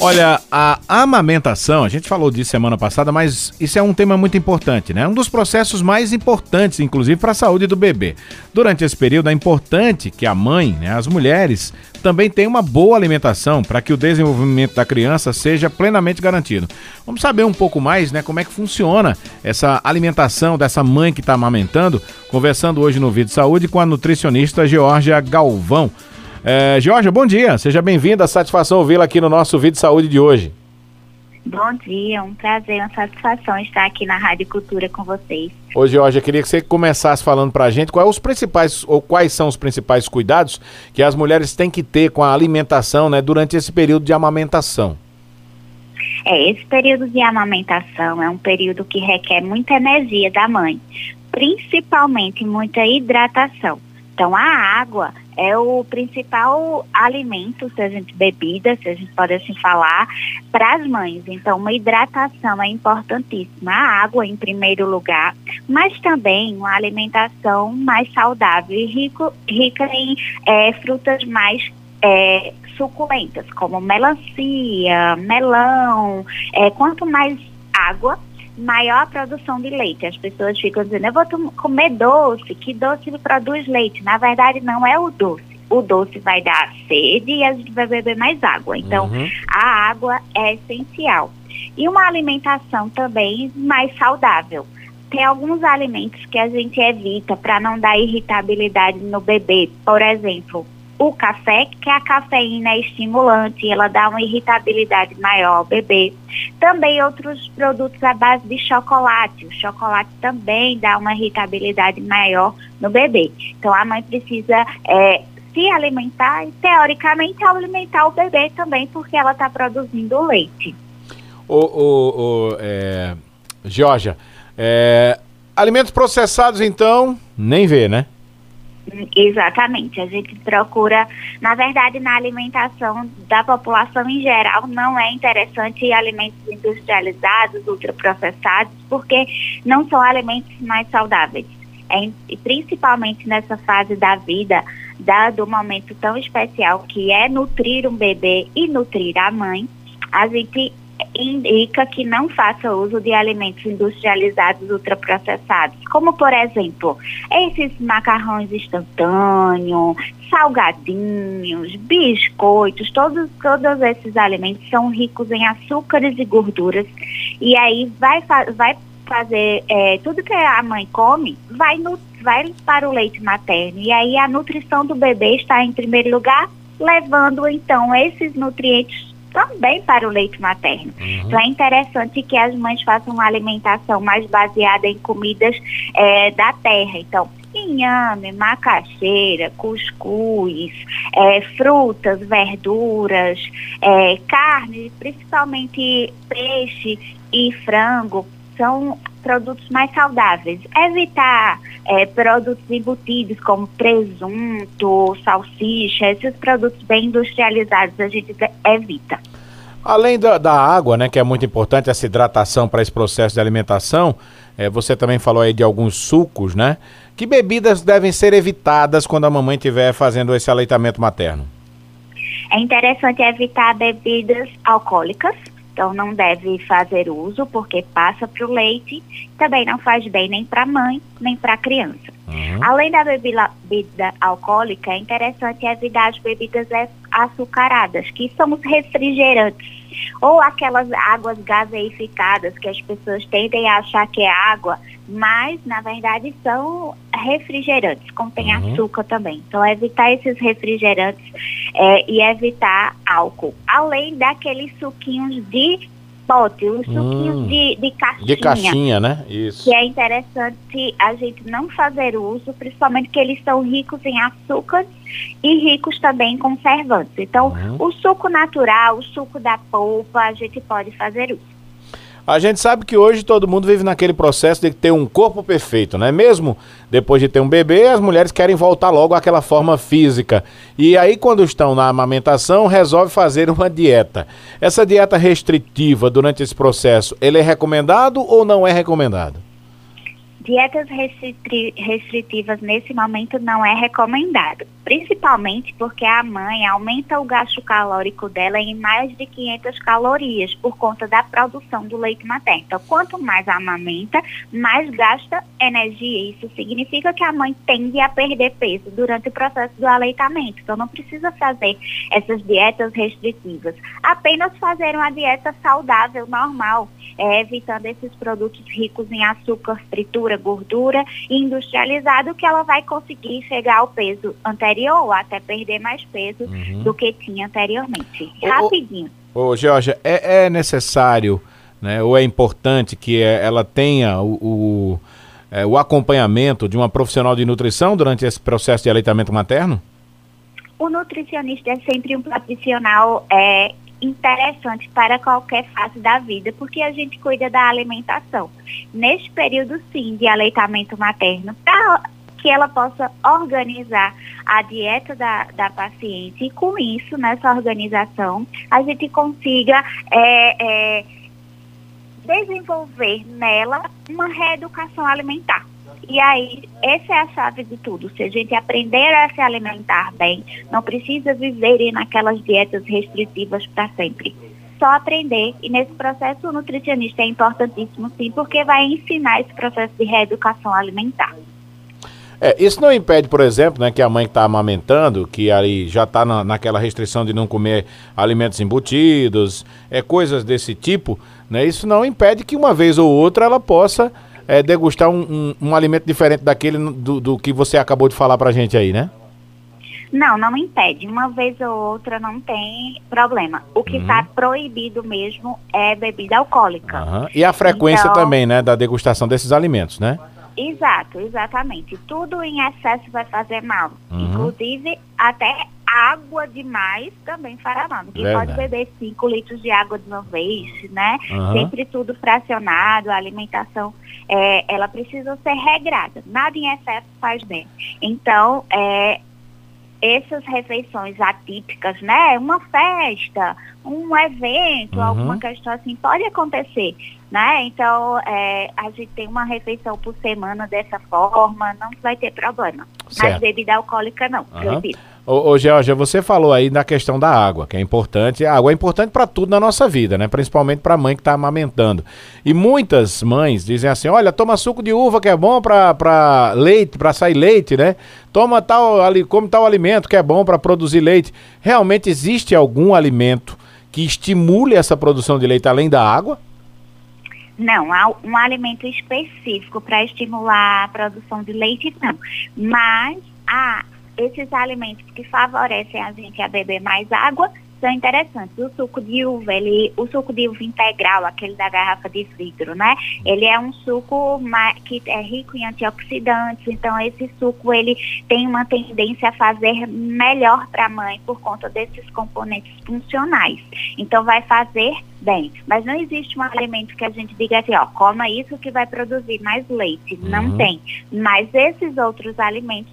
Olha, a amamentação, a gente falou disso semana passada, mas isso é um tema muito importante, né? Um dos processos mais importantes, inclusive, para a saúde do bebê. Durante esse período, é importante que a mãe, né, as mulheres, também tenham uma boa alimentação para que o desenvolvimento da criança seja plenamente garantido. Vamos saber um pouco mais, né, como é que funciona essa alimentação dessa mãe que está amamentando, conversando hoje no Vídeo Saúde com a nutricionista Georgia Galvão. É, Georgia, bom dia. Seja bem-vinda. Satisfação ouvi-la aqui no nosso vídeo de saúde de hoje. Bom dia, um prazer, uma satisfação estar aqui na Rádio Cultura com vocês. Ô, Georgia, queria que você começasse falando para a gente quais os principais ou quais são os principais cuidados que as mulheres têm que ter com a alimentação, né, durante esse período de amamentação. É, esse período de amamentação é um período que requer muita energia da mãe, principalmente muita hidratação. Então, a água é o principal alimento, se a gente bebida, se a gente pode assim falar, para as mães. Então, uma hidratação é importantíssima. A água em primeiro lugar, mas também uma alimentação mais saudável e rico, rica em é, frutas mais é, suculentas, como melancia, melão. É, quanto mais água, maior a produção de leite. As pessoas ficam dizendo, eu vou comer doce, que doce produz leite. Na verdade, não é o doce. O doce vai dar sede e a gente vai beber mais água. Então, uhum. a água é essencial. E uma alimentação também mais saudável. Tem alguns alimentos que a gente evita para não dar irritabilidade no bebê. Por exemplo, o café, que a cafeína é estimulante, ela dá uma irritabilidade maior ao bebê. Também outros produtos à base de chocolate. O chocolate também dá uma irritabilidade maior no bebê. Então a mãe precisa é, se alimentar e, teoricamente, alimentar o bebê também, porque ela está produzindo leite. O, o, o é, Georgia, é, alimentos processados, então, nem vê, né? Exatamente, a gente procura, na verdade, na alimentação da população em geral, não é interessante alimentos industrializados, ultraprocessados, porque não são alimentos mais saudáveis. É, principalmente nessa fase da vida, dado o momento tão especial que é nutrir um bebê e nutrir a mãe, a gente indica que não faça uso de alimentos industrializados ultraprocessados, como por exemplo, esses macarrões instantâneos, salgadinhos, biscoitos, todos, todos esses alimentos são ricos em açúcares e gorduras e aí vai, vai fazer é, tudo que a mãe come vai, no, vai para o leite materno e aí a nutrição do bebê está em primeiro lugar, levando então esses nutrientes também para o leite materno. Uhum. Então é interessante que as mães façam uma alimentação mais baseada em comidas é, da terra. Então, inhame, macaxeira, cuscuz, é, frutas, verduras, é, carne, principalmente peixe e frango, são produtos mais saudáveis. Evitar é, produtos embutidos como presunto, salsicha, esses produtos bem industrializados a gente evita. Além da, da água, né, que é muito importante, essa hidratação para esse processo de alimentação, é, você também falou aí de alguns sucos, né? Que bebidas devem ser evitadas quando a mamãe estiver fazendo esse aleitamento materno? É interessante evitar bebidas alcoólicas, então não deve fazer uso porque passa para o leite, também não faz bem nem para a mãe, nem para a criança. Uhum. Além da bebida, bebida, alcoólica, é interessante evitar as bebidas açucaradas, que são os refrigerantes, ou aquelas águas gaseificadas que as pessoas tendem a achar que é água, mas na verdade são refrigerantes, contém uhum. açúcar também. Então evitar esses refrigerantes é, e evitar álcool. Além daqueles suquinhos de pote, os suquinhos hum, de, de caixinha. De caixinha, né? Isso. Que é interessante a gente não fazer uso, principalmente que eles são ricos em açúcar e ricos também em conservantes. Então, uhum. o suco natural, o suco da polpa, a gente pode fazer uso. A gente sabe que hoje todo mundo vive naquele processo de ter um corpo perfeito, não é mesmo? Depois de ter um bebê, as mulheres querem voltar logo àquela forma física. E aí, quando estão na amamentação, resolve fazer uma dieta. Essa dieta restritiva durante esse processo, ele é recomendado ou não é recomendado? Dietas restri restritivas nesse momento não é recomendado, principalmente porque a mãe aumenta o gasto calórico dela em mais de 500 calorias por conta da produção do leite materno. Então, quanto mais amamenta, mais gasta energia. Isso significa que a mãe tende a perder peso durante o processo do aleitamento. Então, não precisa fazer essas dietas restritivas. Apenas fazer uma dieta saudável, normal, é, evitando esses produtos ricos em açúcar, fritura, gordura e industrializado, que ela vai conseguir chegar ao peso anterior, ou até perder mais peso uhum. do que tinha anteriormente. Rapidinho. Ô, Georgia, é, é necessário, né, ou é importante que é, ela tenha o, o, é, o acompanhamento de uma profissional de nutrição durante esse processo de aleitamento materno? O nutricionista é sempre um profissional é, interessante para qualquer fase da vida, porque a gente cuida da alimentação. Neste período, sim, de aleitamento materno, para que ela possa organizar a dieta da, da paciente e com isso, nessa organização, a gente consiga é, é, desenvolver nela uma reeducação alimentar. E aí, essa é a chave de tudo. Se a gente aprender a se alimentar bem, não precisa viver naquelas dietas restritivas para sempre. Só aprender. E nesse processo, o nutricionista é importantíssimo, sim, porque vai ensinar esse processo de reeducação alimentar. É, isso não impede, por exemplo, né, que a mãe está amamentando, que aí já está na, naquela restrição de não comer alimentos embutidos, é, coisas desse tipo, né, isso não impede que uma vez ou outra ela possa é, degustar um, um, um, alimento diferente daquele do, do que você acabou de falar pra gente aí, né? Não, não impede. Uma vez ou outra não tem problema. O que está uhum. proibido mesmo é bebida alcoólica. Uhum. E a frequência então, também, né, da degustação desses alimentos, né? Exato, exatamente. Tudo em excesso vai fazer mal. Uhum. Inclusive, até água demais também fará mal. Ninguém pode beber 5 litros de água de uma vez, né? Uhum. Sempre tudo fracionado, a alimentação, é, ela precisa ser regrada. Nada em excesso faz bem. Então, é, essas refeições atípicas, né? Uma festa, um evento, uhum. alguma questão assim, pode acontecer, né? Então, é, a gente tem uma refeição por semana dessa forma, não vai ter problema. Certo. Mas bebida alcoólica não, uhum. proibido. Ô, ô Georgia, você falou aí da questão da água, que é importante. A água é importante para tudo na nossa vida, né? Principalmente para a mãe que está amamentando. E muitas mães dizem assim: olha, toma suco de uva que é bom para leite, para sair leite, né? Toma tal, ali, come tal alimento que é bom para produzir leite. Realmente existe algum alimento que estimule essa produção de leite além da água? Não, há um alimento específico para estimular a produção de leite, não. Mas há esses alimentos que favorecem a gente a beber mais água são interessantes. O suco de uva, ele, o suco de uva integral, aquele da garrafa de vidro, né? Ele é um suco que é rico em antioxidantes, então esse suco ele tem uma tendência a fazer melhor para a mãe por conta desses componentes funcionais. Então vai fazer bem. Mas não existe um alimento que a gente diga assim, ó, coma isso que vai produzir mais leite. Uhum. Não tem. Mas esses outros alimentos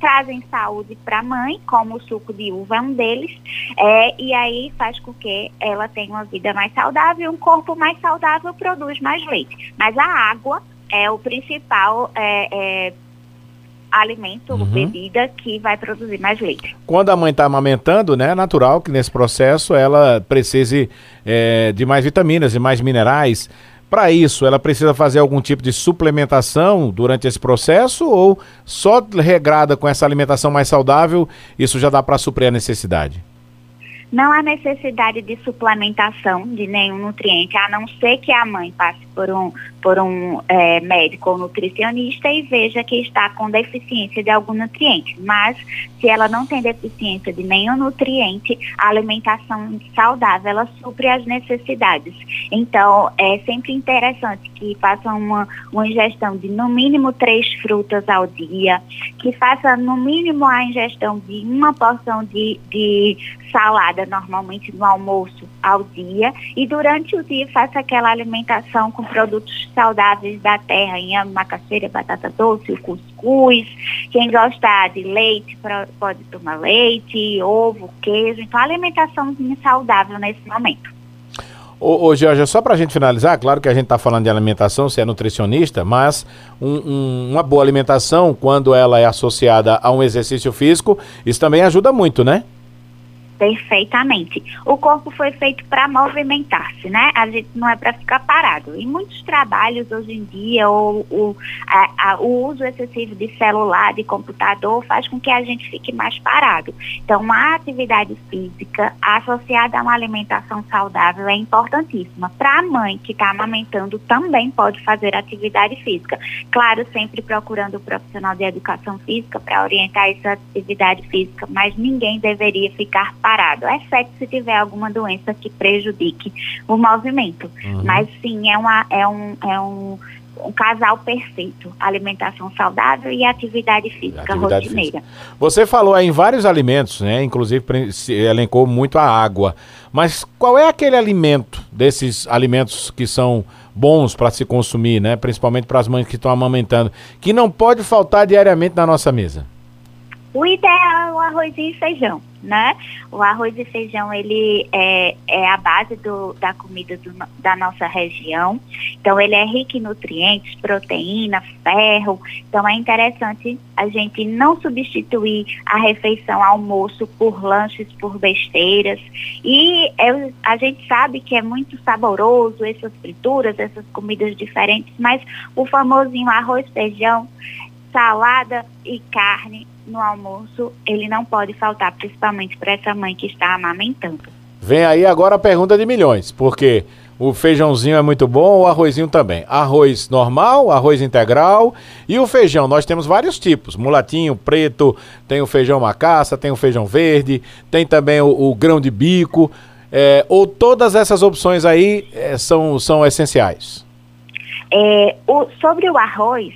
trazem saúde para a mãe, como o suco de uva é um deles, é, e aí faz com que ela tenha uma vida mais saudável, um corpo mais saudável produz mais leite. Mas a água é o principal é, é, alimento, uhum. bebida que vai produzir mais leite. Quando a mãe está amamentando, né, é natural que nesse processo ela precise é, de mais vitaminas e mais minerais. Para isso, ela precisa fazer algum tipo de suplementação durante esse processo ou só regrada com essa alimentação mais saudável, isso já dá para suprir a necessidade? Não há necessidade de suplementação de nenhum nutriente, a não ser que a mãe passe por um, por um é, médico ou nutricionista e veja que está com deficiência de algum nutriente. Mas, se ela não tem deficiência de nenhum nutriente, a alimentação saudável, ela supre as necessidades. Então, é sempre interessante que faça uma, uma ingestão de no mínimo três frutas ao dia, que faça no mínimo a ingestão de uma porção de, de salada, normalmente no almoço ao dia, e durante o dia faça aquela alimentação com produtos saudáveis da terra, inhame, macaxeira, batata doce, cuscuz. Quem gostar de leite pode tomar leite, ovo, queijo. Então, alimentação saudável nesse momento. Ô, ô Jorge, só para a gente finalizar, claro que a gente está falando de alimentação, você é nutricionista, mas um, um, uma boa alimentação, quando ela é associada a um exercício físico, isso também ajuda muito, né? Perfeitamente. O corpo foi feito para movimentar-se, né? A gente não é para ficar parado. Em muitos trabalhos hoje em dia, o, o, a, a, o uso excessivo de celular, de computador, faz com que a gente fique mais parado. Então, a atividade física associada a uma alimentação saudável é importantíssima. Para a mãe que está amamentando, também pode fazer atividade física. Claro, sempre procurando o profissional de educação física para orientar essa atividade física, mas ninguém deveria ficar parado parado, exceto se tiver alguma doença que prejudique o movimento. Uhum. Mas sim, é, uma, é, um, é um, um casal perfeito. Alimentação saudável e atividade física atividade rotineira. Física. Você falou em vários alimentos, né? Inclusive se elencou muito a água. Mas qual é aquele alimento desses alimentos que são bons para se consumir, né? Principalmente para as mães que estão amamentando, que não pode faltar diariamente na nossa mesa? O ideal é o arrozinho e feijão, né? O arroz e feijão, ele é, é a base do, da comida do, da nossa região. Então, ele é rico em nutrientes, proteína, ferro. Então, é interessante a gente não substituir a refeição almoço por lanches, por besteiras. E eu, a gente sabe que é muito saboroso essas frituras, essas comidas diferentes, mas o famosinho arroz, feijão, salada e carne no almoço, ele não pode faltar, principalmente para essa mãe que está amamentando. Vem aí agora a pergunta de milhões, porque o feijãozinho é muito bom, o arrozinho também. Arroz normal, arroz integral e o feijão. Nós temos vários tipos: mulatinho, preto, tem o feijão macaça, tem o feijão verde, tem também o, o grão de bico. É, ou todas essas opções aí é, são, são essenciais? É, o, sobre o arroz,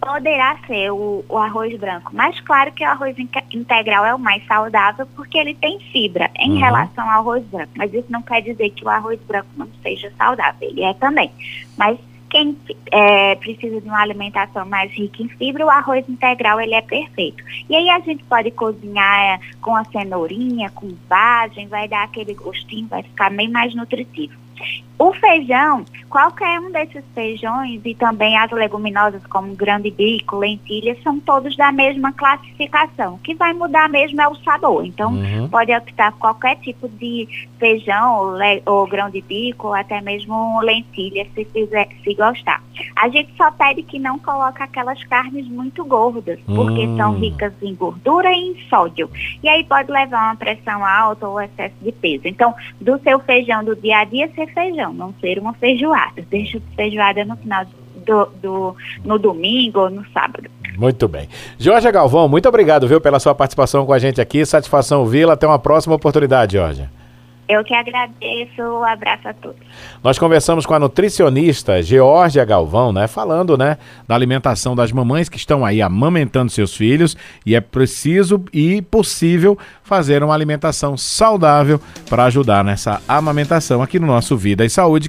poderá ser o, o, arroz branco. Mas claro que o arroz integral é o mais saudável porque ele tem fibra em uhum. relação ao arroz branco. Mas isso não quer dizer que o arroz branco não seja saudável, ele é também. Mas quem é, precisa de uma alimentação mais rica em fibra, o arroz integral ele é perfeito. E aí a gente pode cozinhar é, com a cenourinha, com vagem, vai dar aquele gostinho, vai ficar bem mais nutritivo. O feijão, qualquer um desses feijões e também as leguminosas como grande bico, lentilha, são todos da mesma classificação. O que vai mudar mesmo é o sabor. Então, uhum. pode optar por qualquer tipo de feijão ou, ou, grão de bico ou até mesmo lentilha, se, fizer, se gostar. A gente só pede que não coloque aquelas carnes muito gordas, porque uhum. são ricas em gordura e em sódio. E aí pode levar uma pressão alta ou excesso de peso. Então, do seu feijão do dia a dia, ser feijão, não ser uma feijoada. Deixa feijoada no final do, do, no domingo ou no sábado. Muito bem. Jorge Galvão, muito obrigado, viu, pela sua participação com a gente aqui. Satisfação ouvi-la. Até uma próxima oportunidade, Jorge. Eu que agradeço, um abraço a todos. Nós conversamos com a nutricionista Georgia Galvão, né, falando, né, da alimentação das mamães que estão aí amamentando seus filhos e é preciso e possível fazer uma alimentação saudável para ajudar nessa amamentação aqui no nosso Vida e Saúde.